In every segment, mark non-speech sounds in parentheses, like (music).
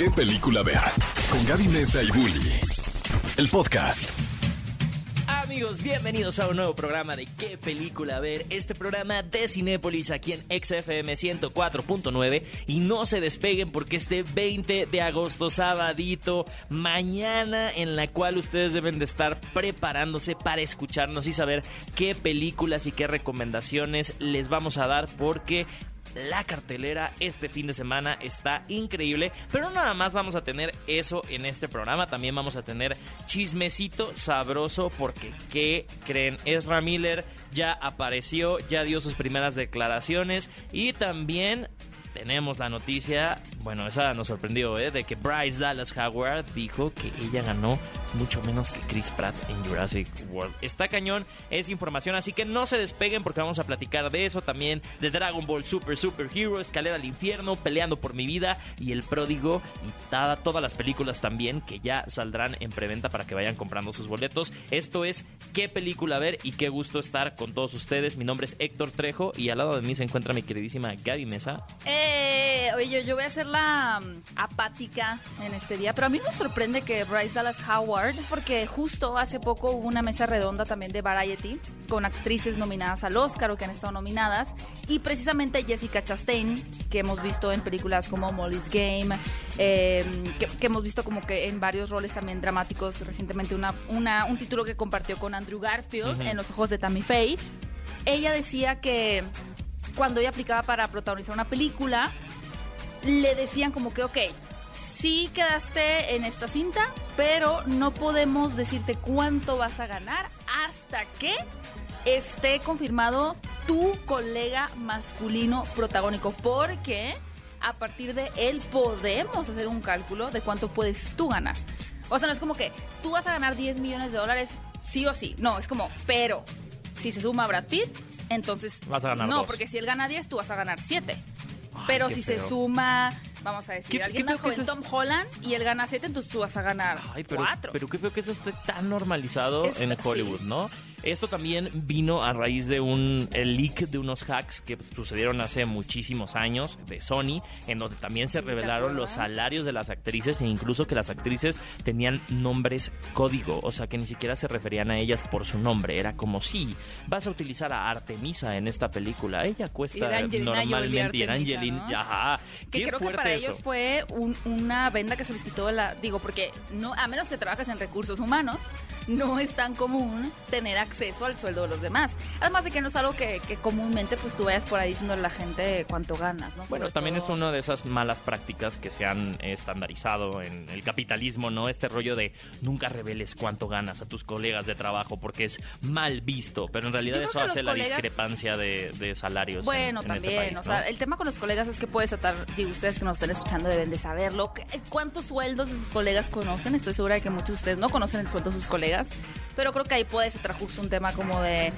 qué película ver. Con Gaby Mesa y Bully. El podcast. Amigos, bienvenidos a un nuevo programa de qué película ver. Este programa de Cinépolis aquí en XFM 104.9. Y no se despeguen porque este 20 de agosto, sabadito, mañana en la cual ustedes deben de estar preparándose para escucharnos y saber qué películas y qué recomendaciones les vamos a dar porque la cartelera este fin de semana está increíble, pero nada más vamos a tener eso en este programa, también vamos a tener chismecito sabroso porque ¿qué creen? Ezra Miller ya apareció, ya dio sus primeras declaraciones y también tenemos la noticia, bueno, esa nos sorprendió, ¿eh? de que Bryce Dallas Howard dijo que ella ganó mucho menos que Chris Pratt en Jurassic World. Está cañón, es información, así que no se despeguen porque vamos a platicar de eso también, de Dragon Ball Super Super Hero, Escalera al Infierno, Peleando por mi vida y El Pródigo y todas las películas también que ya saldrán en preventa para que vayan comprando sus boletos. Esto es qué película ver y qué gusto estar con todos ustedes. Mi nombre es Héctor Trejo y al lado de mí se encuentra mi queridísima Gaby Mesa. Eh, oye, yo voy a ser la mm, apática en este día, pero a mí me sorprende que Bryce Dallas Howard, porque justo hace poco hubo una mesa redonda también de Variety con actrices nominadas al Oscar o que han estado nominadas, y precisamente Jessica Chastain, que hemos visto en películas como Molly's Game, eh, que, hemos visto como que en varios roles también dramáticos, recientemente una, una un título que compartió con Andrew Garfield en Los Ojos de Tammy Faye. Ella decía que cuando ella aplicaba para protagonizar una película, le decían como que, ok, sí quedaste en esta cinta, pero no podemos decirte cuánto vas a ganar hasta que esté confirmado tu colega masculino protagónico, porque a partir de él podemos hacer un cálculo de cuánto puedes tú ganar. O sea, no es como que tú vas a ganar 10 millones de dólares sí o sí. No, es como, pero si se suma Brad Pitt, entonces vas a ganar no, dos. porque si él gana 10, tú vas a ganar 7. Pero si se suma, vamos a decir, alguien más joven, Tom Holland, y él gana 7, entonces tú vas a ganar 4. pero, qué feo que eso esté tan normalizado en Hollywood, ¿no? Esto también vino a raíz de un leak de unos hacks que sucedieron hace muchísimos años de Sony, en donde también se revelaron los salarios de las actrices e incluso que las actrices tenían nombres código, o sea que ni siquiera se referían a ellas por su nombre. Era como si vas a utilizar a Artemisa en esta película, ella cuesta normalmente y era Angelina, ¿no? Que creo que para ellos fue una venda que se les quitó la, digo, porque no, a menos que trabajes en recursos humanos, no es tan común tener acceso al sueldo de los demás. Además de que no es algo que, comúnmente pues tú vayas por ahí diciendo a la gente cuánto ganas, ¿no? Bueno, también es una de esas malas prácticas que se han estandarizado en el capitalismo, ¿no? Este rollo de nunca reveles cuánto ganas a tus colegas de trabajo porque es mal visto, pero en realidad eso hace la discrepancia de, salarios. Bueno, este también, o sea, el tema con los colegas es que puedes atar, digo, ustedes que nos están escuchando deben de saberlo, cuántos sueldos de sus colegas conocen, estoy segura de que muchos de ustedes no conocen el sueldo de sus colegas, pero creo que ahí puede ser justo un tema como de,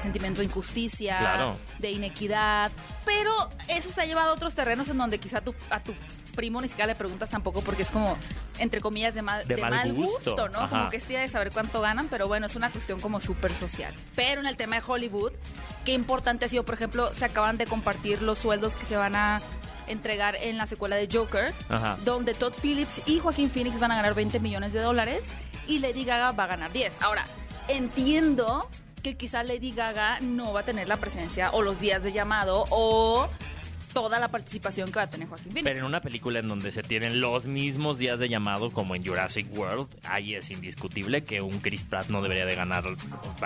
sentimiento de injusticia, de inequidad, pero eso se ha llevado a otros terrenos en donde quizá tu, a tu primo ni siquiera le preguntas tampoco porque es como, entre comillas, de mal, de mal, gusto, ¿no? Como que es de saber cuánto ganan, pero bueno, es una cuestión como súper social. Pero en el tema de Hollywood, qué importante ha sido, por ejemplo, se acaban de compartir los sueldos que se van a entregar en la secuela de Joker, donde Todd Phillips y Joaquín Phoenix van a ganar 20 millones de dólares y Lady Gaga va a ganar 10. Ahora, entiendo que quizá Lady Gaga no va a tener la presencia o los días de llamado o toda la participación que va a tener Joaquín Phoenix. Pero en una película en donde se tienen los mismos días de llamado como en Jurassic World, ahí es indiscutible que un Chris Pratt no debería de ganar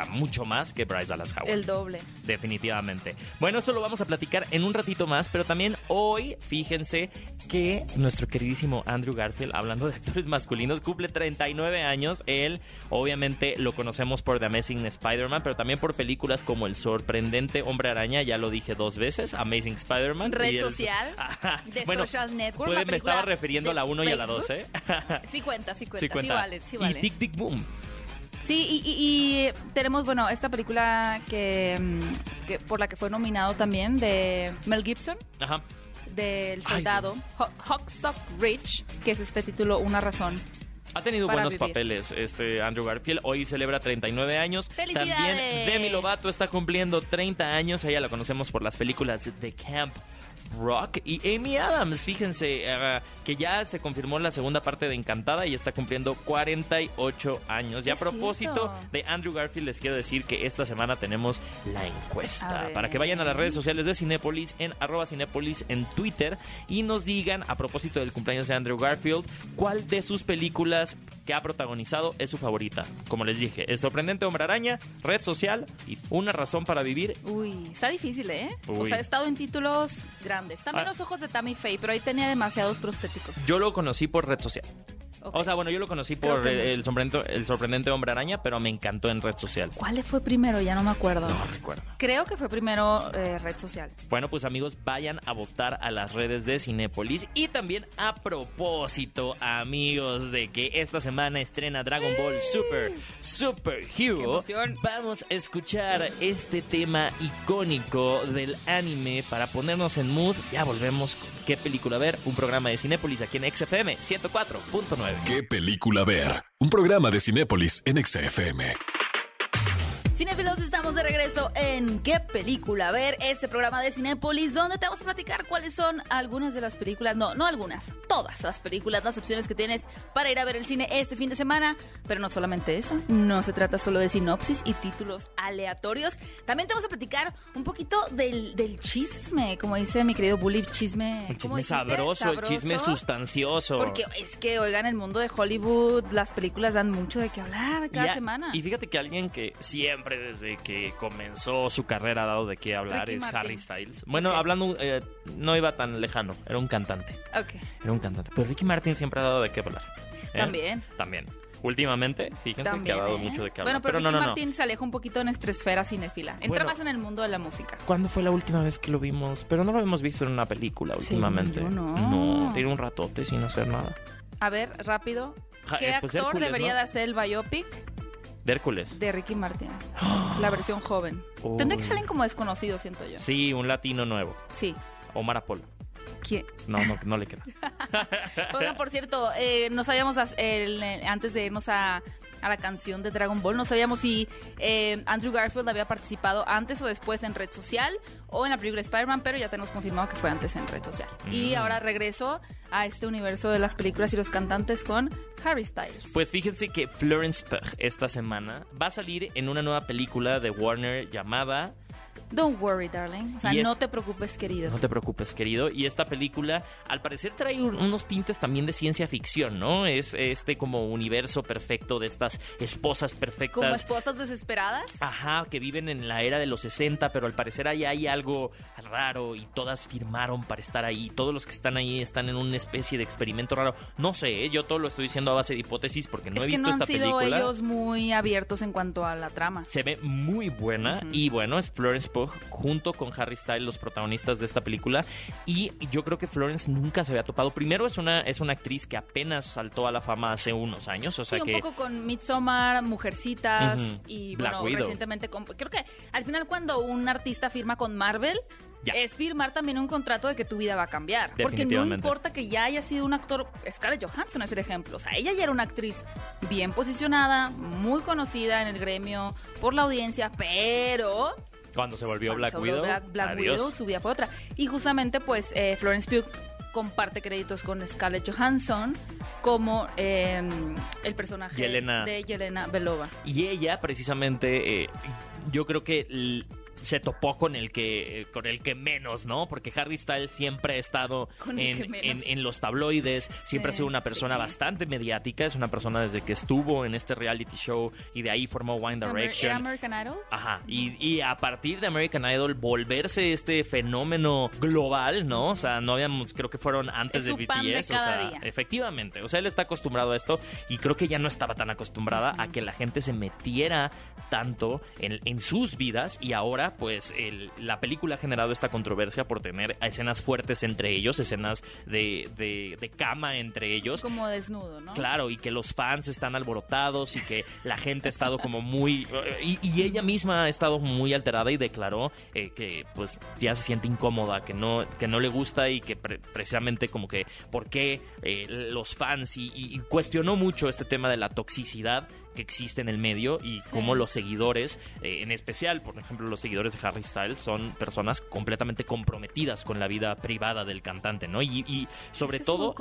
mucho más que Bryce Dallas Howard. El doble. Definitivamente. Bueno, eso lo vamos a platicar en un ratito más, pero también hoy, fíjense que nuestro queridísimo Andrew Garfield, hablando de actores masculinos, cumple 39 años. Él, obviamente, lo conocemos por The Amazing Spider-Man, pero también por películas como El sorprendente Hombre Araña, ya lo dije dos veces, Amazing Spider-Man red social (laughs) de Social Network. me estaba refiriendo a la 1 y a la 2, ¿eh? (laughs) sí cuenta, sí cuenta. Sí, cuenta. vale, sí vale. Y Tic Tic Boom. Sí, y, tenemos, bueno, esta película que, mm, por la que fue nominado también de Mel Gibson. Ajá. Del soldado. Hawksock Rich, que es este título, Una razón. Ha tenido buenos papeles este Andrew Garfield. Hoy celebra 39 años. También Demi Lovato está cumpliendo 30 años. Ella la conocemos por las películas The Camp Rock y Amy Adams. Fíjense uh, que ya se confirmó la segunda parte de Encantada y está cumpliendo 48 años. Y a propósito de Andrew Garfield, les quiero decir que esta semana tenemos la encuesta para que vayan a las redes sociales de Cinépolis en arroba Cinépolis en Twitter y nos digan a propósito del cumpleaños de Andrew Garfield cuál de sus películas que ha protagonizado es su favorita. Como les dije, El sorprendente hombre araña, Red Social y Una razón para vivir. Uy, está difícil, ¿eh? O sea, ha estado en títulos grandes. También ah. los ojos de Tammy Faye, pero ahí tenía demasiados prostéticos. Yo lo conocí por Red Social. O sea, bueno, yo lo conocí por el, sorprendente, el sorprendente Hombre Araña, pero me encantó en red social. ¿Cuál fue primero? Ya no me acuerdo. No recuerdo. Creo que fue primero eh, red social. Bueno, pues amigos, vayan a votar a las redes de Cinépolis. Y también a propósito, amigos, de que esta semana estrena Dragon Ball Super Super Hero, vamos a escuchar este tema icónico del anime para ponernos en mood. Ya volvemos con qué película ver, un programa de Cinépolis aquí en XFM 104.9. ¿Qué película ver? Un programa de Cinépolis en XFM. Cinefilos, estamos de regreso en ¿Qué película? ver este programa de Cinépolis, donde te vamos a platicar cuáles son algunas de las películas, no, no algunas, todas las películas, las opciones que tienes para ir a ver el cine este fin de semana. Pero no solamente eso, no se trata solo de sinopsis y títulos aleatorios. También te vamos a platicar un poquito del, chisme, como dice mi querido Bully, chisme. El chisme sabroso, el chisme sustancioso. Porque es que, oigan, el mundo de Hollywood, las películas dan mucho de qué hablar cada semana. Y fíjate que alguien que siempre desde que comenzó su carrera ha dado de qué hablar es Harry Styles. Bueno, hablando, eh, no iba tan lejano, era un cantante. Ok. Era un cantante. Pero Ricky Martin siempre ha dado de qué hablar. ¿eh? También. También. Últimamente, fíjense que ha dado ¿eh? mucho de qué hablar. Bueno, pero, Ricky Martin se aleja un poquito de nuestra esfera cinéfila. Entra más en el mundo de la música. ¿Cuándo fue la última vez que lo vimos? Pero no lo hemos visto en una película últimamente. no. No, tiene un ratote sin hacer nada. A ver, rápido. ¿Qué pues actor debería de hacer el biopic? De Hércules. De Ricky Martin. (gasps) La versión joven. Tendría que salir como desconocido, siento yo. Sí, un latino nuevo. Sí. Omar Apolo. ¿Quién? No, no, no le queda. (laughs) Oigan, por cierto, eh, no sabíamos antes de irnos a, a la canción de Dragon Ball. No sabíamos si eh, Andrew Garfield había participado antes o después en red social o en la película Spider-Man, pero ya tenemos confirmado que fue antes en red social. Y mm. ahora regreso a este universo de las películas y los cantantes con Harry Styles. Pues fíjense que Florence Pugh esta semana va a salir en una nueva película de Warner llamada Don't worry, darling. O sea, no te preocupes, querido. No te preocupes, querido. Y esta película, al parecer, trae unos tintes también de ciencia ficción, ¿no? Es este como universo perfecto de estas esposas perfectas. Como esposas desesperadas. Ajá, que viven en la era de los 60, pero al parecer ahí hay algo raro y todas firmaron para estar ahí. Todos los que están ahí están en una especie de experimento raro. No sé, ¿eh? yo todo lo estoy diciendo a base de hipótesis porque no he visto esta película. han sido ellos muy abiertos en cuanto a la trama. Se ve muy buena y bueno, es Florence junto con Harry Styles, los protagonistas de esta película. Y yo creo que Florence nunca se había topado. Primero es una, es una actriz que apenas saltó a la fama hace unos años. O sea sí, un poco con Midsommar, Mujercitas y bueno, recientemente con, creo que al final cuando un artista firma con Marvel, es firmar también un contrato de que tu vida va a cambiar. Porque no importa que ya haya sido un actor, Scarlett Johansson es el ejemplo. O sea, ella ya era una actriz bien posicionada, muy conocida en el gremio por la audiencia, pero cuando se volvió Black Widow. Black, Widow, su vida fue otra. Y justamente, pues, eh, Florence Pugh comparte créditos con Scarlett Johansson como em, el personaje de Yelena Belova. Y ella, precisamente, eh, yo creo que se topó con el que con el que menos, ¿no? Porque Harry Styles siempre ha estado en, los tabloides, siempre ha sido una persona bastante mediática, es una persona desde que estuvo en este reality show y de ahí formó One Direction. American Idol? Ajá, y, a partir de American Idol volverse este fenómeno global, ¿no? O sea, no habíamos, creo que fueron antes de BTS, o sea, efectivamente, o sea, él está acostumbrado a esto y creo que ya no estaba tan acostumbrada a que la gente se metiera tanto en, en sus vidas y ahora pues la película ha generado esta controversia por tener escenas fuertes entre ellos, escenas de, de, cama entre ellos. Como desnudo, ¿no? Claro, y que los fans están alborotados y que la gente ha estado como muy... Y, ella misma ha estado muy alterada y declaró eh, que pues ya se siente incómoda, que no, que no le gusta y que precisamente como que por qué eh, los fans y, y cuestionó mucho este tema de la toxicidad que existe en el medio y Sí. cómo los seguidores, eh, en especial, por ejemplo, los seguidores de Harry Styles, son personas completamente comprometidas con la vida privada del cantante, ¿no? Y, y sobre Es que todo,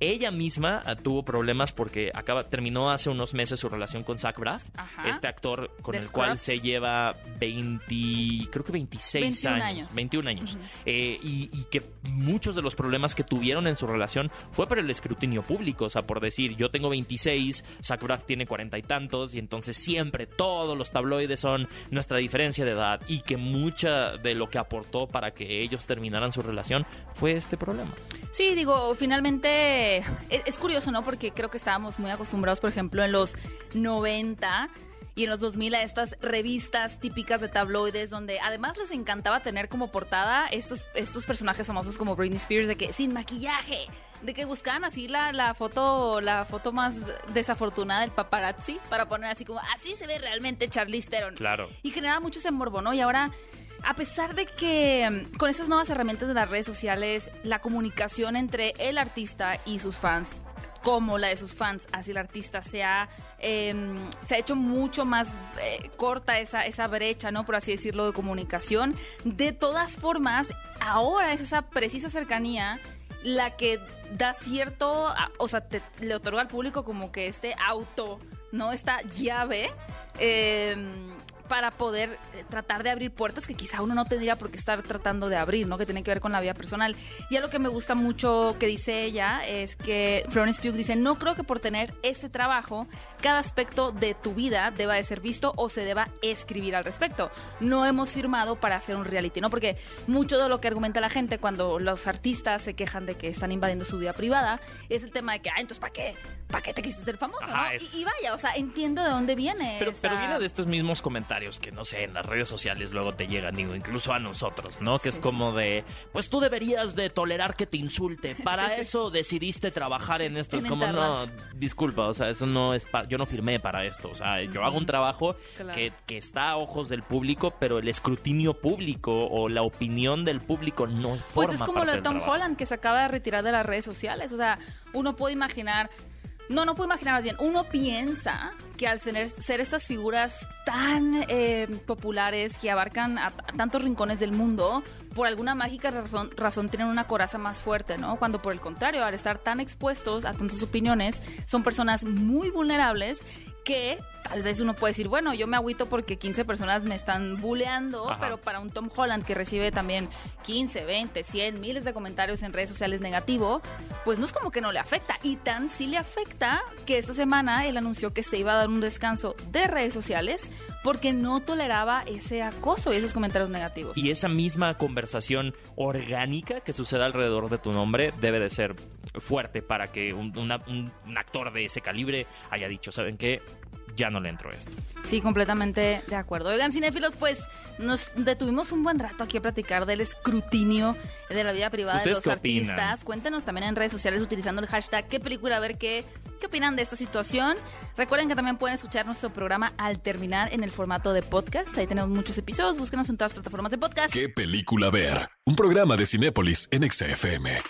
ella misma ah, tuvo problemas porque acaba, terminó hace unos meses su relación con Zach Braff, Ajá. este actor con el cual se lleva 20, creo que 26 21 años, años. 21 años. Eh, y, y que muchos de los problemas que tuvieron en su relación fue por el escrutinio público, o sea, por decir, yo tengo 26, Zach Braff tiene 40 y tantos, y entonces siempre todos los tabloides son nuestra diferencia de edad, y que mucha de lo que aportó para que ellos terminaran su relación fue este problema. Sí, digo, finalmente es, es curioso, ¿no? Porque creo que estábamos muy acostumbrados, por ejemplo, en los 90 y en los 2000 a estas revistas típicas de tabloides donde además les encantaba tener como portada estos, estos personajes famosos como Britney Spears de que sin maquillaje, de que buscaban así la, la foto la foto más desafortunada del paparazzi para poner así como así se ve realmente Charlize Theron. Claro. Y generaba mucho ese morbo, ¿no? Y ahora, a pesar de que mm, con esas nuevas herramientas de las redes sociales, la comunicación entre el artista y sus fans, como la de sus fans hacia el artista, se ha, eh, se ha hecho mucho más eh, corta esa, esa brecha, ¿no? Por así decirlo, de comunicación. De todas formas, ahora es esa precisa cercanía la que da cierto, o sea, le otorga al público como que este auto, ¿no? Esta llave eh, para poder eh, tratar de abrir puertas que quizá uno no tendría por qué estar tratando de abrir, ¿no? Que tienen que ver con la vida personal. Y algo que me gusta mucho que dice ella es que Florence Pugh dice, no creo que por tener este trabajo, cada aspecto de tu vida deba de ser visto o se deba escribir al respecto. No hemos firmado para hacer un reality, ¿no? Porque mucho de lo que argumenta la gente cuando los artistas se quejan de que están invadiendo su vida privada es el tema de que, ah, entonces, ¿para qué? ¿Para qué te quisiste ser famoso? Ajá, no? es- Y, y vaya, o sea, entiendo de dónde viene. Pero, esa- pero viene de estos mismos comentarios que, no sé, en las redes sociales luego te llegan, digo, incluso a nosotros, ¿no? Que Sí, es como de, pues tú deberías de tolerar que te insulte. (laughs) Para Sí, eso decidiste trabajar en esto. Es como, no, disculpa, o sea, eso no es, pa- yo no firmé para esto. O sea, yo hago un trabajo Claro. que, que está a ojos del público, pero el escrutinio público o la opinión del público no forma Pues es como parte lo de Tom. Holland que se acaba de retirar de las redes sociales. O sea, uno puede imaginar. No, no puedo imaginar bien. Uno piensa que al ser, ser estas figuras tan eh, populares que abarcan a, tantos rincones del mundo, por alguna mágica razón tienen una coraza más fuerte, ¿no? Cuando por el contrario, al estar tan expuestos a tantas opiniones, son personas muy vulnerables que tal vez uno puede decir, bueno, yo me agüito porque 15 personas me están buleando, Ajá. pero para un Tom Holland que recibe también 15, 20, 100, miles de comentarios en redes sociales negativo, pues no es como que no le afecta. Y tan sí le afecta que esta semana él anunció que se iba a dar un descanso de redes sociales porque no toleraba ese acoso y esos comentarios negativos. Y esa misma conversación orgánica que sucede alrededor de tu nombre debe de ser fuerte para que un, una- un- un actor de ese calibre haya dicho, ¿saben qué? Ya no le entro a esto. Sí, completamente de acuerdo. Oigan, cinéfilos, pues nos detuvimos un buen rato aquí a platicar del escrutinio de la vida privada de ¿Ustedes los qué opinan? artistas. Cuéntenos también en redes sociales utilizando el hashtag qué película, a ver qué, qué opinan de esta situación. Recuerden que también pueden escuchar nuestro programa al terminar en el formato de podcast. Ahí tenemos muchos episodios. Búsquenos en todas las plataformas de podcast. ¿Qué película ver? Un programa de Cinépolis en XFM.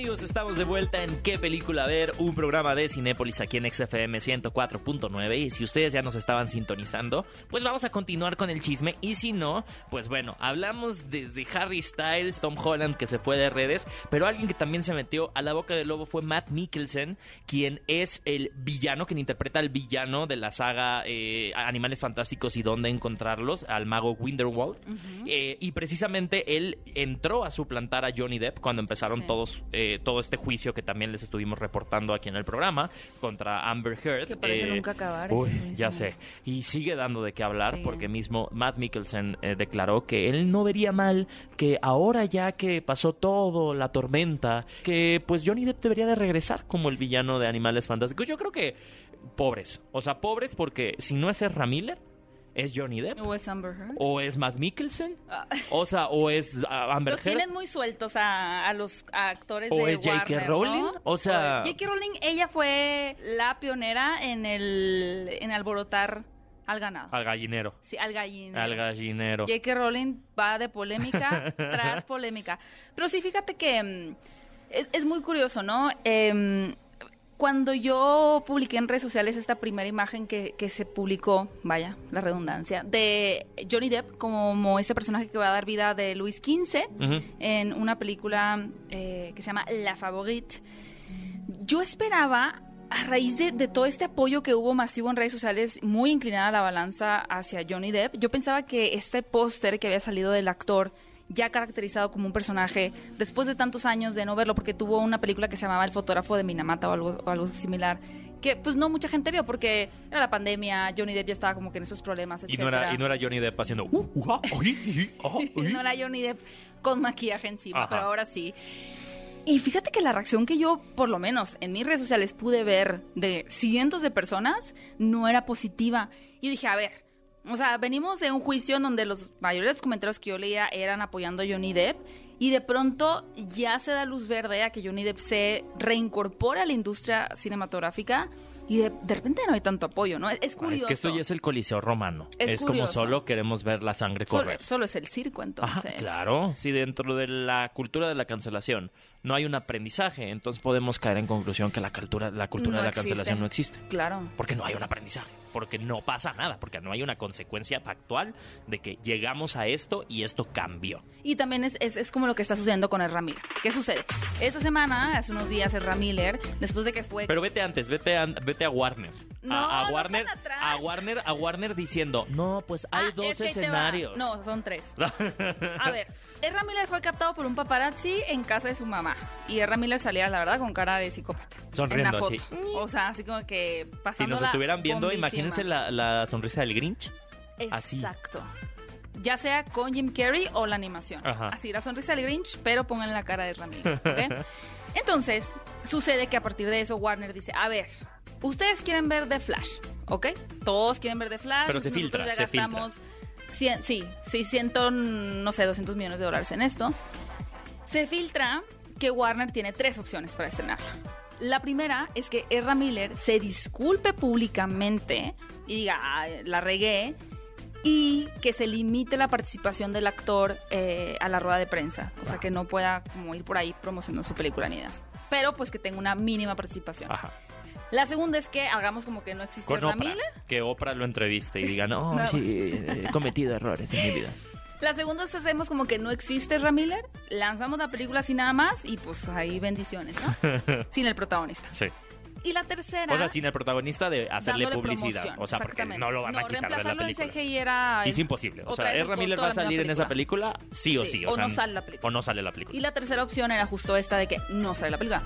Amigos, estamos de vuelta en ¿Qué película ver? Un programa de Cinépolis aquí en XFM 104.9 y si ustedes ya nos estaban sintonizando, pues vamos a continuar con el chisme y si no, pues bueno, hablamos desde Harry Styles, Tom Holland que se fue de redes, pero alguien que también se metió a la boca del lobo fue Matt Mikkelsen, quien es el villano, quien interpreta al villano de la saga eh, Animales Fantásticos y dónde encontrarlos, al mago Grindelwald. Eh, y precisamente él entró a suplantar a Johnny Depp cuando empezaron Sí. todos eh, todo este juicio que también les estuvimos reportando aquí en el programa contra Amber Heard. Que parece Eh, nunca acabar uy, ya sé. Y sigue dando de qué hablar Sí. porque mismo Matt Mikkelsen eh, declaró que él no vería mal que ahora ya que pasó todo, la tormenta, que pues Johnny Depp debería de regresar como el villano de Animales Fantásticos. Yo creo que pobres. O sea, pobres porque si no es Ezra Miller, es Johnny Depp. ¿O es Amber Heard? O es Matt Mikkelsen. Ah. O sea, o es ah, Amber Los Heard. tienen muy sueltos a, a los actores ¿O de es J.K. Rowling? ¿no? O sea- J.K. Rowling, ella fue la pionera en el en alborotar al ganado. Al gallinero. Sí, al gallinero. Al gallinero. J.K. Rowling va de polémica (laughs) tras polémica. Pero sí, fíjate que mm, es, es muy curioso, ¿no? Em, cuando yo publiqué en redes sociales esta primera imagen que, que se publicó, vaya, la redundancia, de Johnny Depp como ese personaje que va a dar vida de Luis XV en una película eh, que se llama La Favorite, yo esperaba, a raíz de, de todo este apoyo que hubo masivo en redes sociales, muy inclinada la balanza hacia Johnny Depp, yo pensaba que este póster que había salido del actor, ya caracterizado como un personaje, después de tantos años de no verlo, porque tuvo una película que se llamaba El fotógrafo de Minamata o algo, o algo similar, que pues no mucha gente vio porque era la pandemia, Johnny Depp ya estaba como que en esos problemas, Y no, era, y no era Johnny Depp haciendo... "Uh, uh, ah, uy, uy, ah, uy". no era Johnny Depp con maquillaje encima, Ajá. pero ahora sí. Y fíjate que la reacción que yo, por lo menos en mis redes sociales, pude ver de cientos de personas no era positiva. Y dije, a ver, o sea, venimos de un juicio en donde los mayores comentarios que yo leía eran apoyando a Johnny Depp. Y de pronto ya se da luz verde a que Johnny Depp se reincorpore a la industria cinematográfica. Y de, de repente no hay tanto apoyo, ¿no? Es, es Ah, curioso. Es que esto ya es el Coliseo Romano. Es Es, como solo queremos ver la sangre correr. solo es el circo, Ajá, entonces. claro. Si dentro de la cultura de la cancelación no hay un aprendizaje, entonces podemos caer en conclusión que la cultura, la cultura No de la existe. cancelación no existe. Claro. Porque no hay un aprendizaje, porque no pasa nada, porque no hay una consecuencia factual de que llegamos a esto y esto cambió. Y también es, es, es como lo que está sucediendo con Ezra Miller. ¿Qué sucede? Esta semana, hace unos días, Ezra Miller, después de que fue... Pero vete antes, vete a, vete a Warner. No, a, Warner, atrás. a Warner, a Warner diciendo, no, pues hay Ah, dos es que escenarios. No, son tres. (laughs) A ver, Ezra Miller fue captado por un paparazzi en casa de su mamá. Y Ezra Miller salía, la verdad, con cara de psicópata. Sonriendo en la así. foto. O sea, así como que Si pasando nos estuvieran viendo, imagínense la, la sonrisa del Grinch. así. Exacto. Ya sea con Jim Carrey o la animación. Ajá. Así, la sonrisa del Grinch, pero pongan la cara de Ezra Miller. (laughs) Entonces, sucede que a partir de eso Warner dice, a ver, ustedes quieren ver The Flash, ¿ok? Todos quieren ver The Flash. Pero se filtra, ya se filtra. gastamos cien- sí, 600, no sé, 200 millones de dólares en esto. Se filtra que Warner tiene tres opciones para estrenarla. La primera es que Ezra Miller se disculpe públicamente y diga, "Ah, la regué, y que se limite la participación del actor eh, a la rueda de prensa. O sea, que no pueda como ir por ahí promocionando su película ni nada. Pero pues que tenga una mínima participación. Ajá. La segunda es que hagamos como que no existe Con Oprah. Que Oprah lo entreviste y diga, no, (laughs) sí, he cometido errores en mi vida. (laughs) La segunda es que hacemos como que no existe Ezra Miller, lanzamos la película así nada más y pues ahí bendiciones, ¿no? (laughs) Sin el protagonista. Sí. Y la tercera... O sea, sin el protagonista de hacerle publicidad. O sea, porque no lo van a quitar de la reemplazarlo en película. CGI era... Es imposible. O sea, Miller costo va a salir en esa película sí o Sí, sí. o no sale la película. O no sale la película. Y la tercera opción era justo esta de que no sale la película.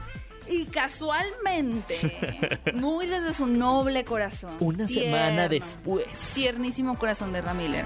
Y casualmente, (laughs) muy desde su noble corazón. Una semana después. Tiernísimo corazón de Ramiller.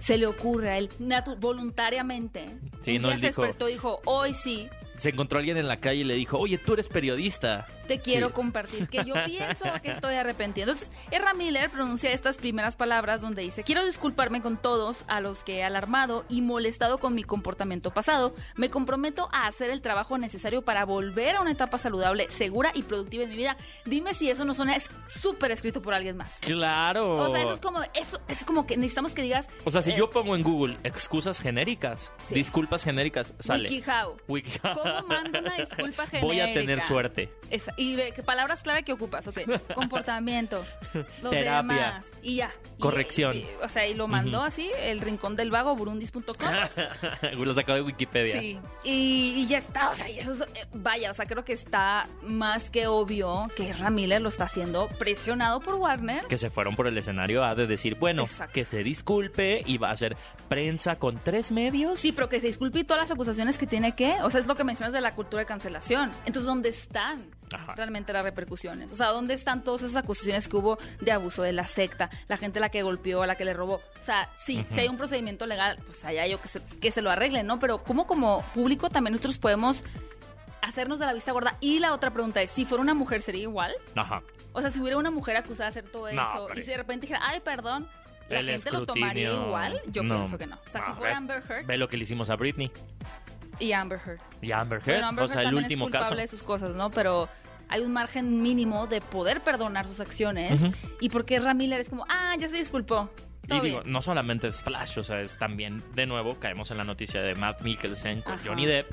Se le ocurre a él natu- voluntariamente. Sí, un no, día él se dijo- despertó y dijo, hoy sí, Se encontró alguien en la calle y le dijo, oye, tú eres periodista. Te quiero Sí. compartir, que yo pienso que estoy arrepentido. Entonces, Erra Miller pronuncia estas primeras palabras donde dice, quiero disculparme con todos a los que he alarmado y molestado con mi comportamiento pasado. Me comprometo a hacer el trabajo necesario para volver a una etapa saludable, segura y productiva en mi vida. Dime si eso no suena es súper escrito por alguien más. Claro. O sea, eso es como, eso es como que necesitamos que digas... O sea, si eh, yo pongo en Google excusas genéricas, Sí. disculpas genéricas, sale. WikiHow. WikiHow. ¿Cómo mando una (laughs) disculpa genérica? Voy a tener suerte. Esa- y ve, ¿qué palabras clave que ocupas? Ok, (laughs) comportamiento, los Terapia. demás, y ya. Corrección. y- o sea, y lo mandó así, el rincón del vago, burundis.com. (laughs) Lo sacó de Wikipedia. Sí, y, y ya está, o sea, y eso es- eh, vaya, o sea, creo que está más que obvio que Ramírez lo está haciendo presionado por Warner. Que se fueron por el escenario a de decir, bueno, Exacto. que se disculpe y va a hacer prensa con tres medios. Sí, pero que se disculpe y todas las acusaciones que tiene que, o sea, es lo que mencionas de la cultura de cancelación. Entonces, ¿dónde están Ajá. realmente las repercusiones? O sea, ¿dónde están todas esas acusaciones que hubo de abuso de la secta, la gente a la que golpeó, a la que le robó? O sea, sí, si hay un procedimiento legal, pues allá yo que se, que se lo arreglen, ¿no? Pero ¿cómo como público también nosotros podemos hacernos de la vista gorda? Y la otra pregunta es, si fuera una mujer, ¿sería igual? Ajá. O sea, si hubiera una mujer acusada de hacer todo No, eso hombre. y si de repente dijera, ay, perdón, la El gente lo tomaría igual, yo No. pienso que no. O sea, si fuera Amber Heard Ve lo que le hicimos a Britney y Amber Heard. y Amber Heard. Bueno, Amber o sea, Heard el último es caso. culpable de sus cosas, ¿no? Pero hay un margen mínimo de poder perdonar sus acciones. Y porque Ramiller es como, ah, ya se disculpó. Y digo, bien. no solamente es Flash, o sea, es también, de nuevo, caemos en la noticia de Matt Mikkelsen con Ajá. Johnny Depp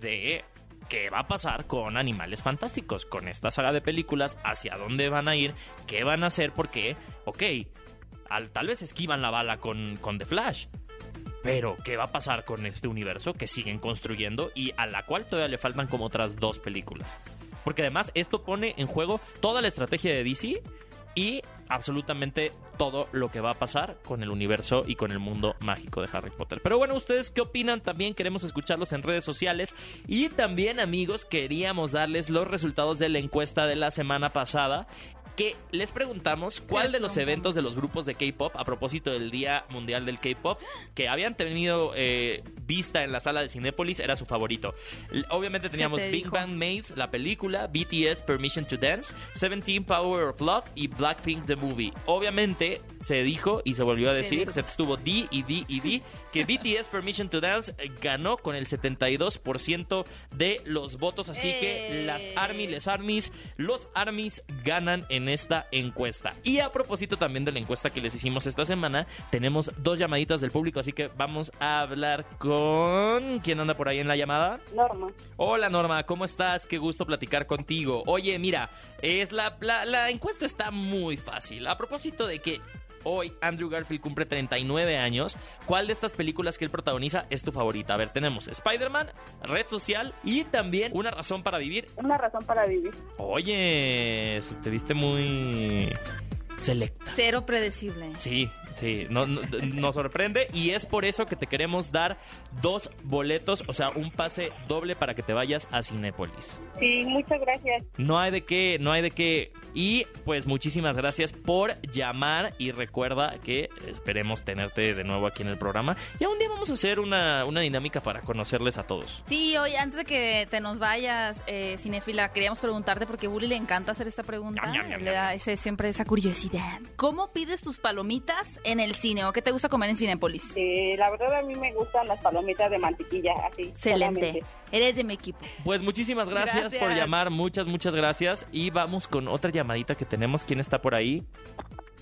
de qué va a pasar con Animales Fantásticos, con esta saga de películas, hacia dónde van a ir, qué van a hacer, porque, ok, al, tal vez esquivan la bala con, con The Flash. Pero, ¿qué va a pasar con este universo que siguen construyendo y a la cual todavía le faltan como otras dos películas? Porque además esto pone en juego toda la estrategia de DC y absolutamente todo lo que va a pasar con el universo y con el mundo mágico de Harry Potter. Pero bueno, ¿ustedes qué opinan? También queremos escucharlos en redes sociales. Y también, amigos, queríamos darles los resultados de la encuesta de la semana pasada que les preguntamos cuál de los eventos de los grupos de K-pop, a propósito del Día Mundial del K-pop, que habían tenido eh, vista en la sala de Cinépolis, era su favorito. Obviamente teníamos te Big dijo. Bang Maze, la película, BTS Permission to Dance, Seventeen Power of Love y Blackpink The Movie. Obviamente se dijo y se volvió a decir, se estuvo D y D y D, que (laughs) BTS Permission to Dance eh, ganó con el 72% de los votos. Así que ¡Eh! las Army, les Armies, los Armies ganan en esta encuesta. Y a propósito también de la encuesta que les hicimos esta semana, tenemos dos llamaditas del público, así que vamos a hablar con... ¿Quién anda por ahí en la llamada? Norma. Hola Norma, ¿cómo estás? Qué gusto platicar contigo. Oye, mira, es la, la, la encuesta está muy fácil. A propósito de que hoy Andrew Garfield cumple 39 años, ¿cuál de estas películas que él protagoniza es tu favorita? A ver, tenemos Spider-Man, Red Social y también Una Razón para Vivir. Una razón para vivir. Oye, te viste muy selecta. Cero predecible. Sí, sí, no- no- nos sorprende y es por eso que te queremos dar dos boletos, o sea, un pase doble para que te vayas a Cinépolis. Sí, muchas gracias. No hay de qué, no hay de qué. Y pues muchísimas gracias por llamar y recuerda que esperemos tenerte de nuevo aquí en el programa. Ya un día vamos a hacer una, una dinámica para conocerles a todos. Sí, oye, antes de que te nos vayas, eh, Cinefila, queríamos preguntarte, porque a Bully le encanta hacer esta pregunta, Ñam, ñam, ñam, le da ese, siempre esa curiosidad. ¿Cómo pides tus palomitas en el cine o qué te gusta comer en Cinépolis? Eh, la verdad a mí me gustan las palomitas de mantequilla, así. Excelente. solamente. Eres de mi equipo. Pues muchísimas gracias, Gracias. por llamar, muchas, muchas gracias. Y vamos con otra llamadita que tenemos. ¿Quién está por ahí?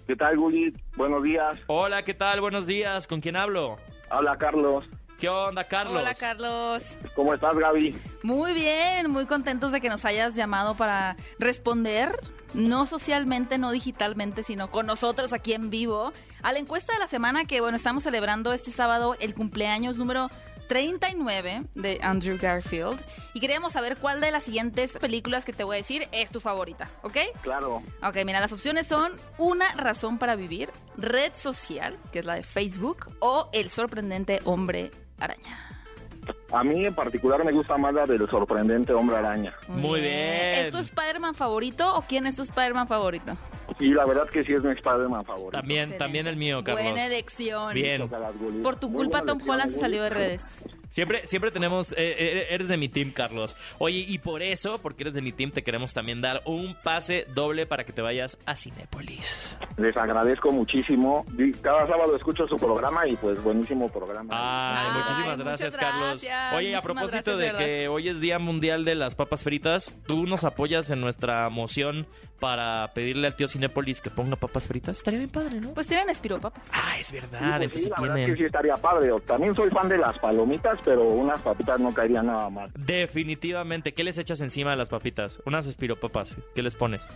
¿Qué tal, Gulli? Buenos días. Hola, ¿qué tal? Buenos días. ¿Con quién hablo? Habla Carlos. ¿Qué onda, Carlos? Hola, Carlos. ¿Cómo estás, Gaby? Muy bien, muy contentos de que nos hayas llamado para responder, no socialmente, no digitalmente, sino con nosotros aquí en vivo, a la encuesta de la semana que, bueno, estamos celebrando este sábado el cumpleaños número 39 de Andrew Garfield. Y queríamos saber cuál de las siguientes películas que te voy a decir es tu favorita, ¿ok? Claro. Ok, mira, las opciones son Una razón para vivir, Red social, que es la de Facebook, o El sorprendente hombre araña. A mí en particular me gusta más la del sorprendente hombre araña. Muy bien. ¿Es tu Spider-Man favorito o quién es tu Spider-Man favorito? Y la verdad que sí es mi Spider-Man favorito. También, Excelente. también el mío, Carlos. Buena elección. Bien. Por tu Muy culpa, Tom Holland se Gulli. salió de redes. Siempre, siempre tenemos, eh, eh, eres de mi team, Carlos. Oye, y por eso, porque eres de mi team, te queremos también dar un pase doble para que te vayas a Cinépolis. Les agradezco muchísimo. Cada sábado escucho su programa y pues buenísimo programa. Ay, Ay, muchísimas gracias, Carlos. Oye, a propósito gracias, de de que hoy es Día Mundial de las Papas Fritas, ¿tú nos apoyas en nuestra moción para pedirle al tío Cinépolis que ponga papas fritas? Estaría bien padre, ¿no? Pues tienen espiropapas. Ah, es Sí, verdad, pues sí, entonces la verdad tienen... que sí estaría padre. También soy fan de las palomitas, pero unas papitas no caerían nada mal. Definitivamente. ¿Qué les echas encima de las papitas? Unas espiropapas. ¿Qué les pones?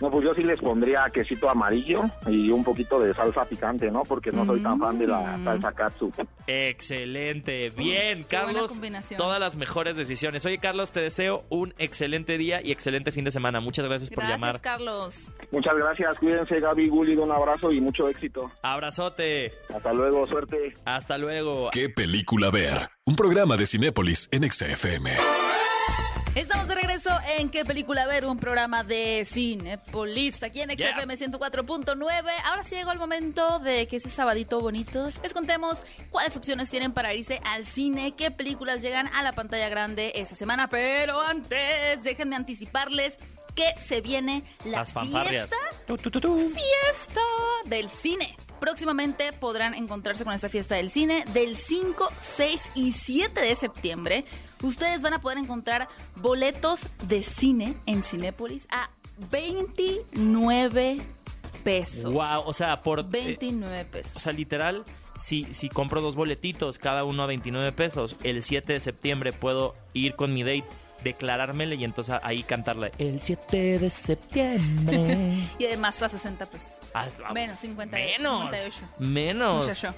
No, pues yo sí les pondría quesito amarillo y un poquito de salsa picante, ¿no? Porque no soy tan fan de la Mm. salsa katsu. Excelente. Bien, Qué buena Carlos. combinación. Todas las mejores decisiones. Oye, Carlos, te deseo un excelente día y excelente fin de semana. Muchas gracias, por Gracias, llamar. Carlos. Muchas gracias, cuídense Gaby, Gulli, un abrazo y mucho éxito. Abrazote. Hasta luego, suerte. Hasta luego. ¿Qué película ver? Un programa de Cinépolis en XFM. Estamos de regreso en ¿Qué película ver? Un programa de Cinepolis aquí en Yeah. XFM 104.9. Ahora sí llegó el momento de que ese sabadito bonito les contemos cuáles opciones tienen para irse al cine, qué películas llegan a la pantalla grande esta semana. Pero antes, déjenme anticiparles que se viene la Las fanfarrias. fiesta Tu, tu, tu, tu. fiesta del cine. Próximamente podrán encontrarse con esta fiesta del cine del 5, 6 y 7 de septiembre. Ustedes van a poder encontrar boletos de cine en Cinépolis a 29 pesos. Wow, o sea, por... eh, 29 pesos. o sea, literal, si, si compro dos boletitos, cada uno a 29 pesos, el 7 de septiembre puedo ir con mi date declarármele y entonces ahí cantarle el 7 de septiembre. (laughs) Y además a 60 pesos. Menos, 50, menos, 58. menos. Muchacho.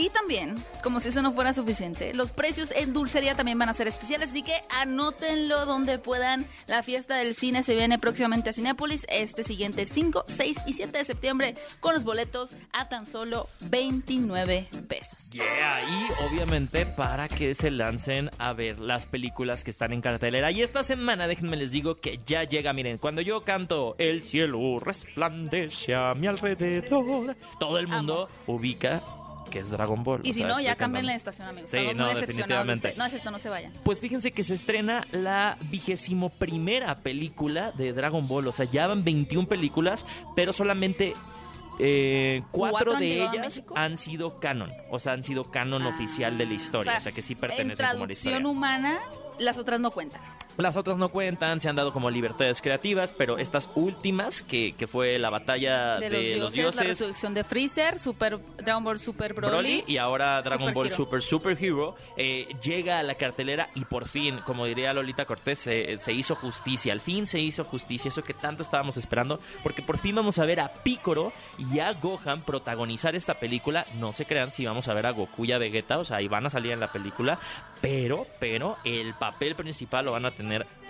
Y también, como si eso no fuera suficiente, los precios en dulcería también van a ser especiales, así que anótenlo donde puedan. La fiesta del cine se viene próximamente a Cinépolis este siguiente 5, 6 y 7 de septiembre con los boletos a tan solo 29 pesos. Yeah, y obviamente para que se lancen a ver las películas que están en cartelera. Y esta semana, déjenme les digo que ya llega, miren, cuando yo canto El cielo resplandece a mi alrededor, todo el mundo ubica que es Dragon Ball. Y si sea, no, ya cambien la estación, amigos. Sí, Estamos no, muy decepcionados de definitivamente. usted. No es cierto, no se vayan. Pues fíjense que se estrena la vigésimo primera película de Dragon Ball. O sea, ya van 21 películas, pero solamente eh, cuatro, ¿Cuatro han de ellas han sido canon. O sea, han sido canon oficial de la historia. O sea, que sí En pertenecen como la historia. traducción humana, las otras no cuentan. Las otras no cuentan, se han dado como libertades creativas, pero estas últimas, que, que fue la batalla de, De, los los, dioses, la resurrección de Freezer, Super, Dragon Ball Super Broly. Broly y ahora Dragon Super Ball Hero. Super Super Hero eh, llega a la cartelera y por fin, como diría Lolita Cortés, se, se hizo justicia. Al fin se hizo justicia, eso que tanto estábamos esperando, porque por fin vamos a ver a Piccolo y a Gohan protagonizar esta película. No se crean si vamos a ver a Goku y a Vegeta, o sea, ahí van a salir en la película, pero, pero el papel principal lo van a tener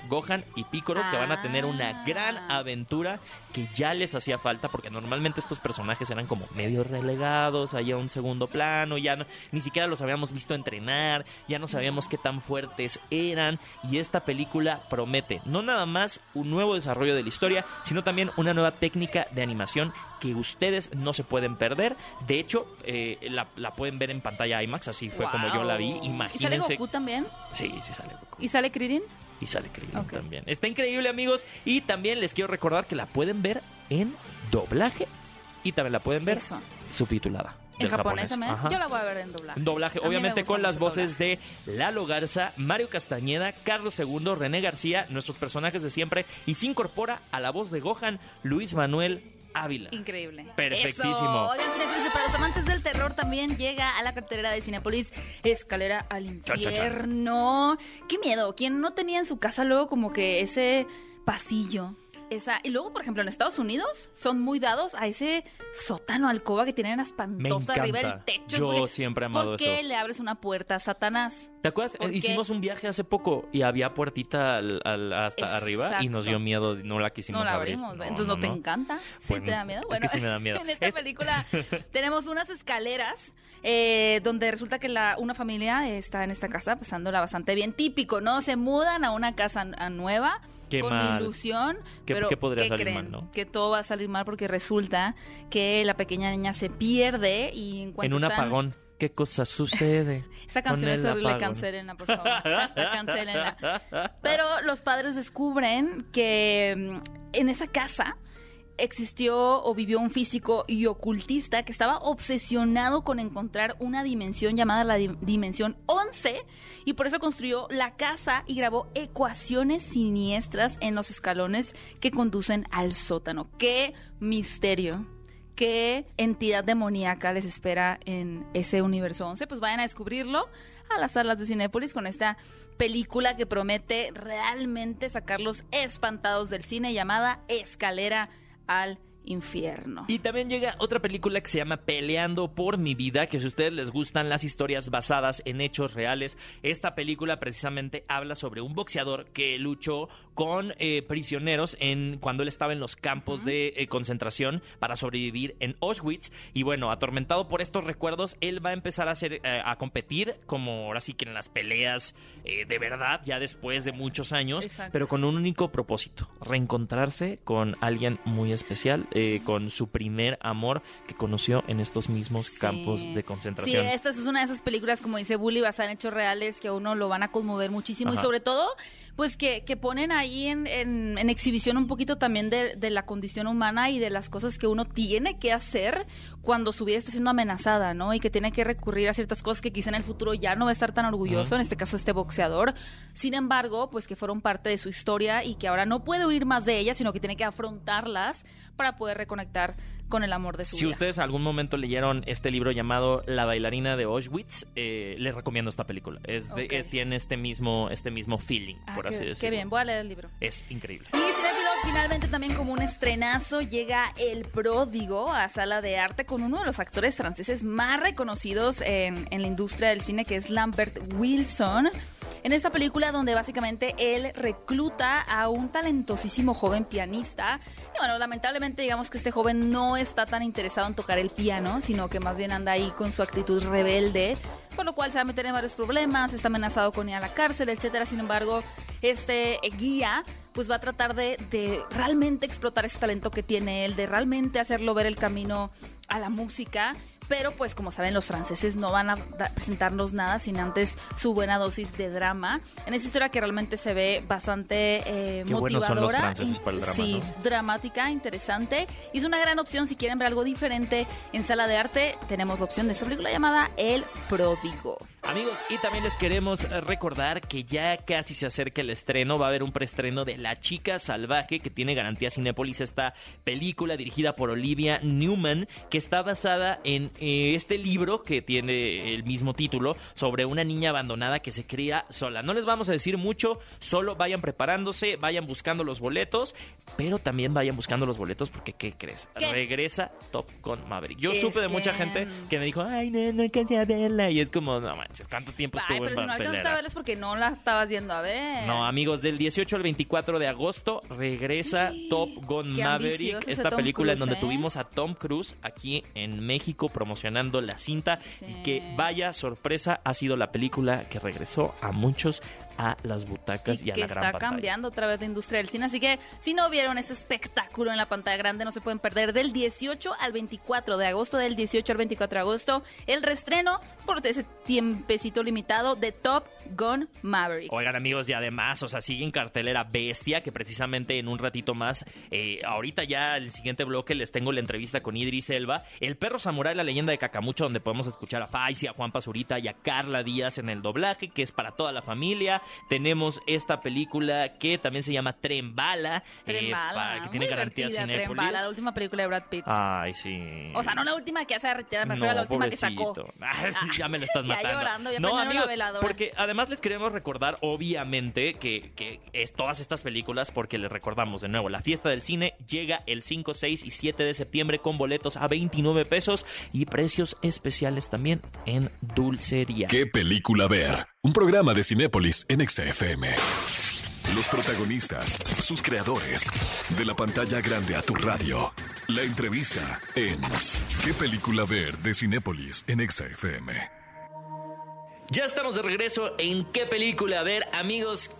Gohan y Piccolo, que van a tener una gran Ah. aventura que ya les hacía falta, porque normalmente estos personajes eran como medio relegados, allá a un segundo plano, ya no- ni siquiera los habíamos visto entrenar, ya no sabíamos qué tan fuertes eran, y esta película promete no nada más un nuevo desarrollo de la historia, sino también una nueva técnica de animación que ustedes no se pueden perder. De hecho, eh, la, la pueden ver en pantalla IMAX, así fue como yo la vi. Wow. ¿Y sale Imagínense. Goku también? Sí, sí sale Goku. ¿Y sale Krillin? Y sale Krillin también. Está increíble, amigos. Y también les quiero recordar que la pueden ver en doblaje. Y también la pueden ver Eso. subtitulada. ¿En japonés también? Yo la voy a ver en doblaje. En doblaje, A obviamente con las voces de Lalo Garza, Mario Castañeda, Carlos II, René García, nuestros personajes de siempre, y se incorpora a la voz de Gohan, Luis Manuel Ávila. Increíble. Perfectísimo. Eso. Para los amantes del terror también llega a la cartelera de Cinepolis Escalera al infierno. Qué miedo. ¿Quién no tenía en su casa luego como que ese pasillo? Esa, y luego, por ejemplo, en Estados Unidos son muy dados a ese sótano alcoba que tienen Me espantosa arriba del techo. Yo Porque- siempre he amado ¿Por qué eso. le abres una puerta a Satanás? ¿Te acuerdas? Hicimos un viaje hace poco y había puertita al- al- hasta arriba y nos dio miedo, no la quisimos No la abrir. abrimos. No, Entonces no, no, te encanta. ¿Sí Pues, te da miedo? es que sí me da miedo. (laughs) en esta Es- película (laughs) tenemos unas escaleras eh, donde resulta que la, una familia está en esta casa pasándola bastante bien. Típico, ¿no? Se mudan a una casa nueva. Qué con mal. ilusión, ¿Qué- pero qué podría salir creen? mal, no? Que todo va a salir mal porque resulta que la pequeña niña se pierde y en cuanto En un están- apagón. ¿Qué cosa sucede? (laughs) esa canción es horrible, apagón? cancélenla, por favor. (laughs) Hashtag cancélenla. Pero los padres descubren que mm, en esa casa existió o vivió un físico y ocultista que estaba obsesionado con encontrar una dimensión llamada la di- dimensión 11 y por eso construyó la casa y grabó ecuaciones siniestras en los escalones que conducen al sótano. ¡Qué misterio! qué entidad demoníaca les espera en ese universo 11, pues vayan a descubrirlo a las salas de Cinépolis con esta película que promete realmente sacarlos espantados del cine llamada Escalera al infierno. Y también llega otra película que se llama Peleando por mi vida, que si a ustedes les gustan las historias basadas en hechos reales, esta película precisamente habla sobre un boxeador que luchó con eh, prisioneros en cuando él estaba en los campos de eh, concentración para sobrevivir en Auschwitz y bueno, atormentado por estos recuerdos, él va a empezar a hacer eh, a competir como ahora sí que en las peleas eh, de verdad ya después de muchos años, Exacto. pero con un único propósito, reencontrarse con alguien muy especial, eh, con su primer amor que conoció en estos mismos Sí. campos de Sí, concentración. esta es una de esas películas, como dice Bully, basada en hechos reales que a uno lo van a conmover muchísimo Ajá. y sobre todo, pues que, que ponen ahí en, en- en exhibición un poquito también de, de la condición humana y de las cosas que uno tiene que hacer cuando su vida está siendo amenazada, ¿no? Y que tiene que recurrir a ciertas cosas que quizá en el futuro ya no va a estar tan orgulloso, en este caso este boxeador. Sin embargo, pues que fueron parte de su historia y que ahora no puede huir más de ellas, sino que tiene que afrontarlas para poder reconectar con el amor de su Si vida. ustedes algún momento leyeron este libro llamado La bailarina de Auschwitz, eh, les recomiendo esta película. Es, de- Ok. es- tiene este mismo, este mismo feeling, Ah, por qué, así qué decirlo. bien, voy a leer el libro. Es increíble. Y Cinéfilo, finalmente también como un estrenazo llega El Pródigo a sala de arte con uno de los actores franceses más reconocidos en, en la industria del cine que es Lambert Wilson. En esta película donde básicamente él recluta a un talentosísimo joven pianista. Y bueno, lamentablemente digamos que este joven no está tan interesado en tocar el piano, sino que más bien anda ahí con su actitud rebelde, por lo cual se va a meter en varios problemas, está amenazado con ir a la cárcel, etcétera. Sin embargo, este guía pues va a tratar de realmente explotar ese talento que tiene él, de realmente hacerlo ver el camino a la música. Pero pues como saben los franceses no van a presentarnos nada sin antes su buena dosis de drama. En esa historia que realmente se ve bastante eh, Qué buenos son los motivadora. franceses para el drama, Sí, ¿no? dramática, interesante. Y es una gran opción si quieren ver algo diferente en sala de arte. Tenemos la opción de esta película llamada El Pródigo. Amigos, y también les queremos eh, recordar que ya casi se acerca el estreno. Va a haber un preestreno de La Chica Salvaje que tiene garantía Cinépolis. Esta película dirigida por Olivia Newman, que está basada en eh, este libro que tiene el mismo título sobre una niña abandonada que se cría sola. No les vamos a decir mucho, solo vayan preparándose, vayan buscando los boletos, pero también vayan buscando los boletos porque, ¿qué crees? ¿Qué? Regresa Top Gun Maverick. Yo Es supe de que- mucha gente que me dijo, ay, no, no alcancé a verla. Y es como, no manches, ¿cuánto tiempo Ay, estuvo pero si en no alcanzaste a cartelera? verla es porque no la estabas yendo a ver. No, amigos, del 18 al 24 de agosto regresa Sí, (gasps) Top Gun Maverick, esta película en donde ¿eh? tuvimos a Tom Cruise aquí en México promocionando la cinta Sí. y que vaya sorpresa ha sido la película que regresó a muchos a las butacas y, y a que la gran está pantalla. cambiando otra vez la industria del cine. Así que si no vieron este espectáculo en la pantalla grande, no se pueden perder del 18 al 24 de agosto, del 18 al 24 de agosto, el restreno por ese tiempecito limitado de Top Gun Maverick. Oigan amigos, y además, o sea, sigue en cartelera Bestia, que precisamente en un ratito más, eh, ahorita ya el siguiente bloque les tengo la entrevista con Idris Elba, El perro samurái, la leyenda de Cacamucho, donde podemos escuchar a Faisy, a Juan Pazurita y a Carla Díaz en el doblaje, que es para toda la familia. Tenemos esta película que también se llama Tren Bala, Tren eh, Bala, para- que tiene muy garantía divertida, Tren. Bala, la última película de Brad Pitt. Ay, sí. O sea, no la última que hace retirar, me refiero a la última que sacó. (laughs) ya me lo estás Ya matando. llorando, ya no, la amigos, veladora. porque además les queremos recordar, obviamente, que, que es todas estas películas, porque les recordamos de nuevo, la fiesta del cine llega el 5, 6 y 7 de septiembre con boletos a 29 pesos y precios especiales también en dulcería. ¿Qué película ver? Un programa de Cinépolis en XFM. Los protagonistas, sus creadores, de la pantalla grande a tu radio. La entrevista en ¿Qué película ver? de Cinépolis en XFM. Ya estamos de regreso en qué película. Ver, amigos,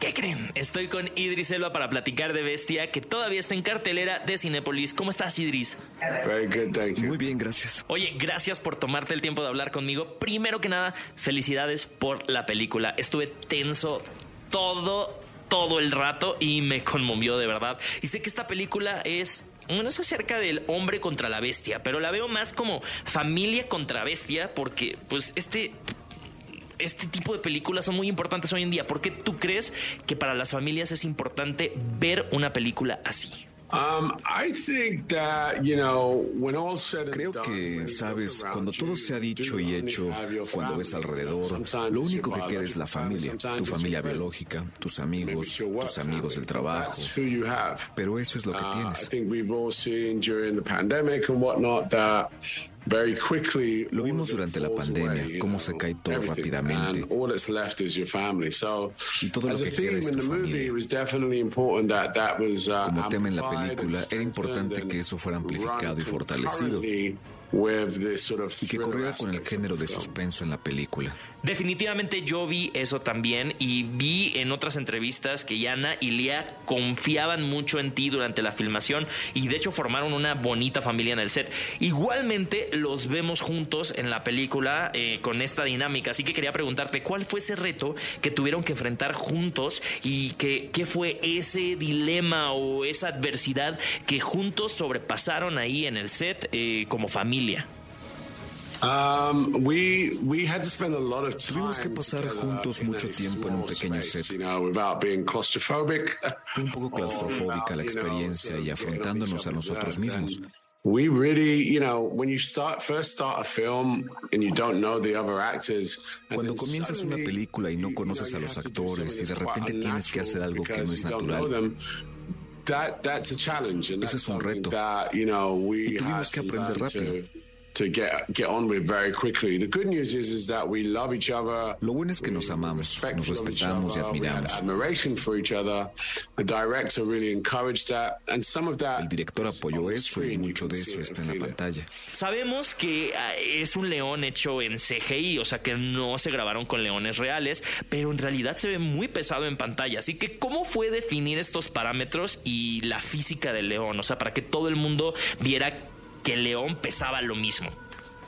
¿qué creen? Estoy con Idris Elba para platicar de Bestia, que todavía está en cartelera de Cinépolis. ¿Cómo estás, Idris? Very good, thank you. Muy bien, gracias. Oye, gracias por tomarte el tiempo de hablar conmigo. Primero que nada, felicidades por la película. Estuve tenso todo, todo el rato y me conmovió de verdad. Y sé que esta película es... No es acerca del hombre contra la bestia, pero la veo más como familia contra bestia porque pues este este tipo de películas son muy importantes hoy en día. ¿Por qué tú crees que para las familias es importante ver una película así? Um, I think that, you know, when all said and Creo done, que, sabes, cuando todo se ha dicho y hecho, cuando ves family. alrededor, lo único your que queda es la biological family, familia, tu familia your friends, biológica, tus amigos, tus amigos del trabajo. Pero eso es lo que Uh, tienes. Lo vimos durante la pandemia, cómo se cae todo rápidamente. And all that's left is your family. So, Y todo lo que queda theme es in tu the movie, familia. it was definitely important that that was uh, Como tema en la película, era importante que eso fuera amplificado y fortalecido. Y que corriera con el género de suspenso en la película. Definitivamente yo vi eso también y vi en otras entrevistas que Yana y Lía confiaban mucho en ti durante la filmación y de hecho formaron una bonita familia en el set. Igualmente los vemos juntos en la película eh, con esta dinámica, así que quería preguntarte cuál fue ese reto que tuvieron que enfrentar juntos y que, qué fue ese dilema o esa adversidad que juntos sobrepasaron ahí en el set eh, como familia. Um, we we had to spend a lot of Tuvimos que time pasar juntos in mucho a tiempo en un small pequeño set. you know, without being claustrophobic. (laughs) Un poco (laughs) claustrofóbica la experiencia y afrontándonos a nosotros mismos. We really, you know, when you start first start a film and you don't know the other actors. and Cuando comienzas una película y no you- conoces a los actores y de repente tienes que hacer algo que no es natural. That that's a challenge, and es un reto. that you know we Y tuvimos que to aprender learn rápido. To get get on with very quickly. The good news is is that we love each other. Lo bueno es que nos amamos, nos respetamos y admiramos. admiration for each other. The director really encouraged that, and some of that. El director apoyó eso y mucho de eso está en la pantalla. Sabemos que ah, es un león hecho en CGI, o sea que no se grabaron con leones reales, pero en realidad se ve muy pesado en pantalla. Así que, ¿cómo fue definir estos parámetros y la física del león? O sea, para que todo el mundo viera que el león pesaba lo mismo.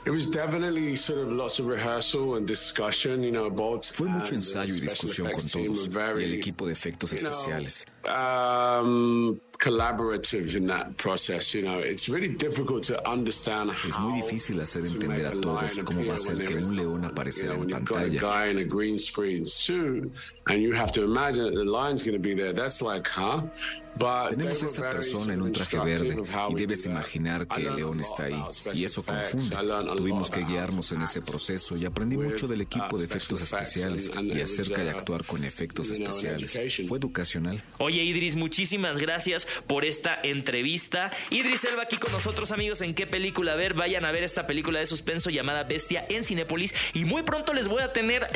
It was definitely sort of lots of rehearsal and discussion, you know, both. Fue mucho ensayo y discusión con todos y el equipo de efectos especiales. um, collaborative in that process. You know, it's really difficult to understand Es muy difícil hacer to entender a todos cómo va a ser que un león aparecerá en pantalla. A Tenemos were esta persona en un traje verde y debes imaginar que I el learned león a está lot ahí y eso confunde. a Tuvimos que guiarnos en ese proceso y aprendí with, mucho del uh, equipo de efectos special effects especiales y acerca de actuar con efectos especiales. Fue educacional. Oye, Idris, muchísimas gracias por esta entrevista. Idris Elba aquí con nosotros, amigos, en qué película ver. Vayan a ver esta película de suspenso llamada Bestia en Cinépolis. Y muy pronto les voy a tener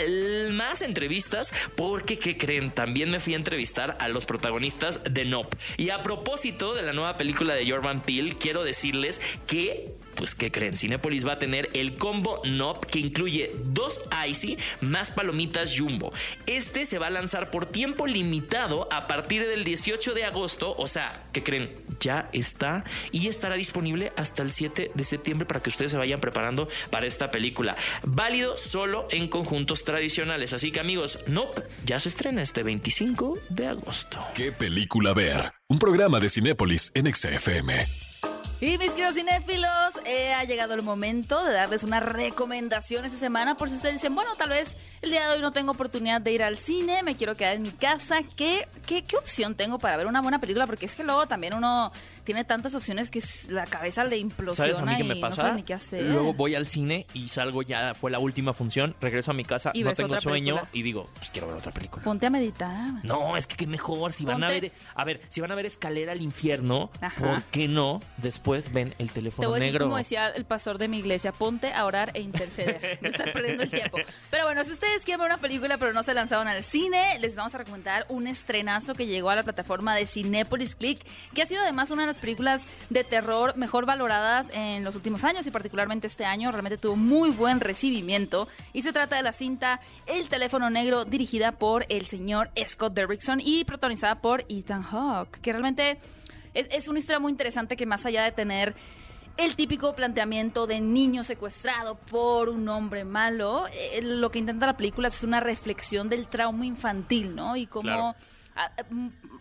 más entrevistas porque, ¿qué creen? También me fui a entrevistar a los protagonistas de Nope. Y a propósito de la nueva película de Jordan Peele, quiero decirles que pues ¿qué creen? Cinépolis va a tener el combo NOP que incluye dos Icy más palomitas Jumbo. Este se va a lanzar por tiempo limitado a partir del 18 de agosto, o sea, ¿qué creen? Ya está y estará disponible hasta el 7 de septiembre para que ustedes se vayan preparando para esta película. Válido solo en conjuntos tradicionales, así que amigos, NOP ya se estrena este 25 de agosto. ¿Qué película ver? Un programa de Cinépolis en XFM. Y mis queridos cinéfilos, eh, ha llegado el momento de darles una recomendación esta semana. Por si ustedes dicen, bueno, tal vez el día de hoy no tengo oportunidad de ir al cine, me quiero quedar en mi casa. ¿Qué, qué, qué opción tengo para ver una buena película? Porque es que luego también uno tiene tantas opciones que la cabeza le implosiona ¿Sabes a mí qué y me no pasa? sabe ni qué hacer. Luego voy al cine y salgo ya, fue la última función, regreso a mi casa, Y no tengo sueño película. y digo, pues quiero ver otra película. Ponte a meditar. No, es que qué mejor, si van a ver, a ver, si van a ver Escalera al Infierno, Ajá. ¿por qué no? Después ven el Te teléfono voy a decir negro. como decía el pastor de mi iglesia, ponte a orar e interceder. (laughs) Me está perdiendo el tiempo. Pero bueno, si ustedes quieren ver una película pero no se lanzaron al cine, les vamos a recomendar un estrenazo que llegó a la plataforma de Cinepolis Click, que ha sido además una de las películas de terror mejor valoradas en los últimos años y particularmente este año. Realmente tuvo muy buen recibimiento y se trata de la cinta El teléfono negro dirigida por el señor Scott Derrickson y protagonizada por Ethan Hawke, que realmente es, es una historia muy interesante que más allá de tener el típico planteamiento de niño secuestrado por un hombre malo, eh, lo que intenta la película es una reflexión del trauma infantil, ¿no? Y cómo, Claro. a-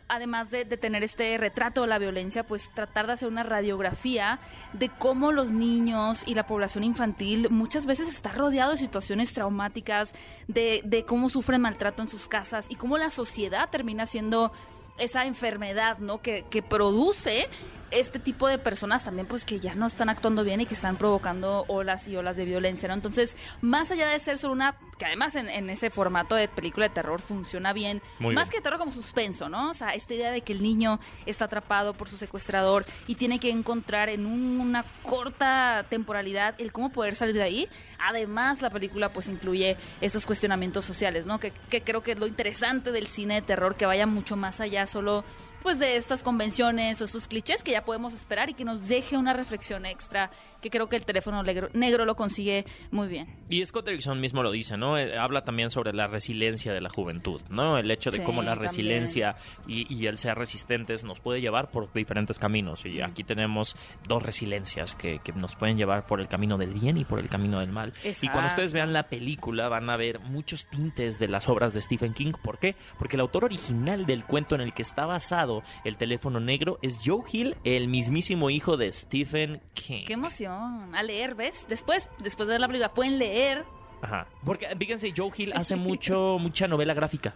además de, tener este retrato de la violencia, pues tratar de hacer una radiografía de cómo los niños y la población infantil muchas veces está rodeado de situaciones traumáticas, de, de cómo sufren maltrato en sus casas y cómo la sociedad termina siendo esa enfermedad, ¿no? Que, que produce este tipo de personas también, pues que ya no están actuando bien y que están provocando olas y olas de violencia, ¿no? Entonces, más allá de ser solo una, que además en, en ese formato de película de terror funciona bien, Muy más bien. que terror como suspenso, ¿no? O sea, esta idea de que el niño está atrapado por su secuestrador y tiene que encontrar en un- una corta temporalidad el cómo poder salir de ahí. Además, la película pues incluye esos cuestionamientos sociales, ¿no? Que, que creo que es lo interesante del cine de terror, que vaya mucho más allá solo pues de estas convenciones o estos clichés que ya podemos esperar y que nos deje una reflexión extra que creo que el teléfono negro, negro lo consigue muy bien. Y Scott Derrickson mismo lo dice, ¿no? Eh, habla también sobre la resiliencia de la juventud, ¿no? El hecho de Sí, cómo la también. resiliencia y, y el ser resistentes nos puede llevar por diferentes caminos. Y aquí tenemos dos resiliencias que, que nos pueden llevar por el camino del bien y por el camino del mal. Y cuando ustedes vean la película van a ver muchos tintes de las obras de Stephen King. ¿Por qué? Porque el autor original del cuento en el que está basado El teléfono negro. Es Joe Hill, el mismísimo hijo de Stephen King. Qué emoción. A leer, ¿ves? Después, después de ver la película, pueden leer. Ajá. Porque fíjense, Joe Hill hace mucho, (laughs) mucha novela gráfica.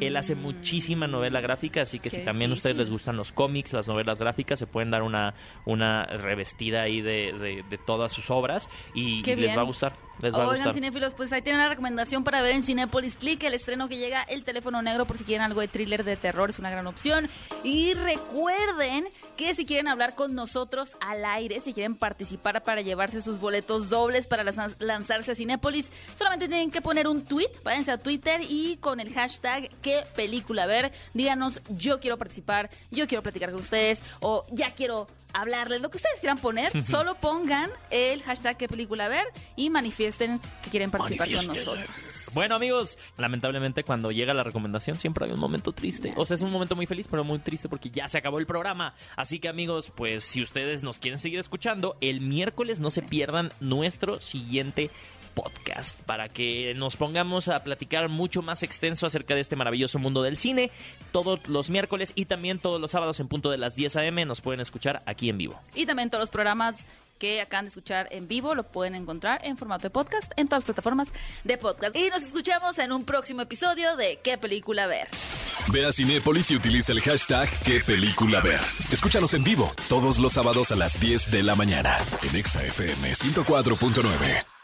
Él hace Mm. muchísima novela gráfica, así que Qué si también a ustedes les gustan los cómics, las novelas gráficas, se pueden dar una, una revestida ahí de, de- de todas sus obras y Qué les bien. va a gustar. Les va a Oigan, gustar. cinéfilos, pues ahí tienen una recomendación para ver en Cinépolis Click, el estreno que llega El teléfono negro, por si quieren algo de thriller de terror, es una gran opción. Y recuerden que si quieren hablar con nosotros al aire, si quieren participar para llevarse sus boletos dobles para lanzarse a Cinépolis, solamente tienen que poner un tweet, váyanse a Twitter y con el hashtag qué película ver, díganos yo quiero participar, yo quiero platicar con ustedes o ya quiero hablarles, lo que ustedes quieran poner, solo pongan el hashtag qué película ver y manifiesten que quieren participar con nosotros. Bueno amigos, lamentablemente cuando llega la recomendación siempre hay un momento triste. O sea, es un momento muy feliz, pero muy triste porque ya se acabó el programa. Así que amigos, pues si ustedes nos quieren seguir escuchando, el miércoles no se pierdan nuestro siguiente podcast para que nos pongamos a platicar mucho más extenso acerca de este maravilloso mundo del cine todos los miércoles y también todos los sábados en punto de las 10 a.m. nos pueden escuchar aquí en vivo. Y también todos los programas que acaban de escuchar en vivo lo pueden encontrar en formato de podcast en todas las plataformas de podcast. Y nos escuchamos en un próximo episodio de ¿Qué película ver? Ve a Cinépolis y utiliza el hashtag qué película ver. Escúchanos en vivo todos los sábados a las 10 de la mañana en Exa FM 104.9.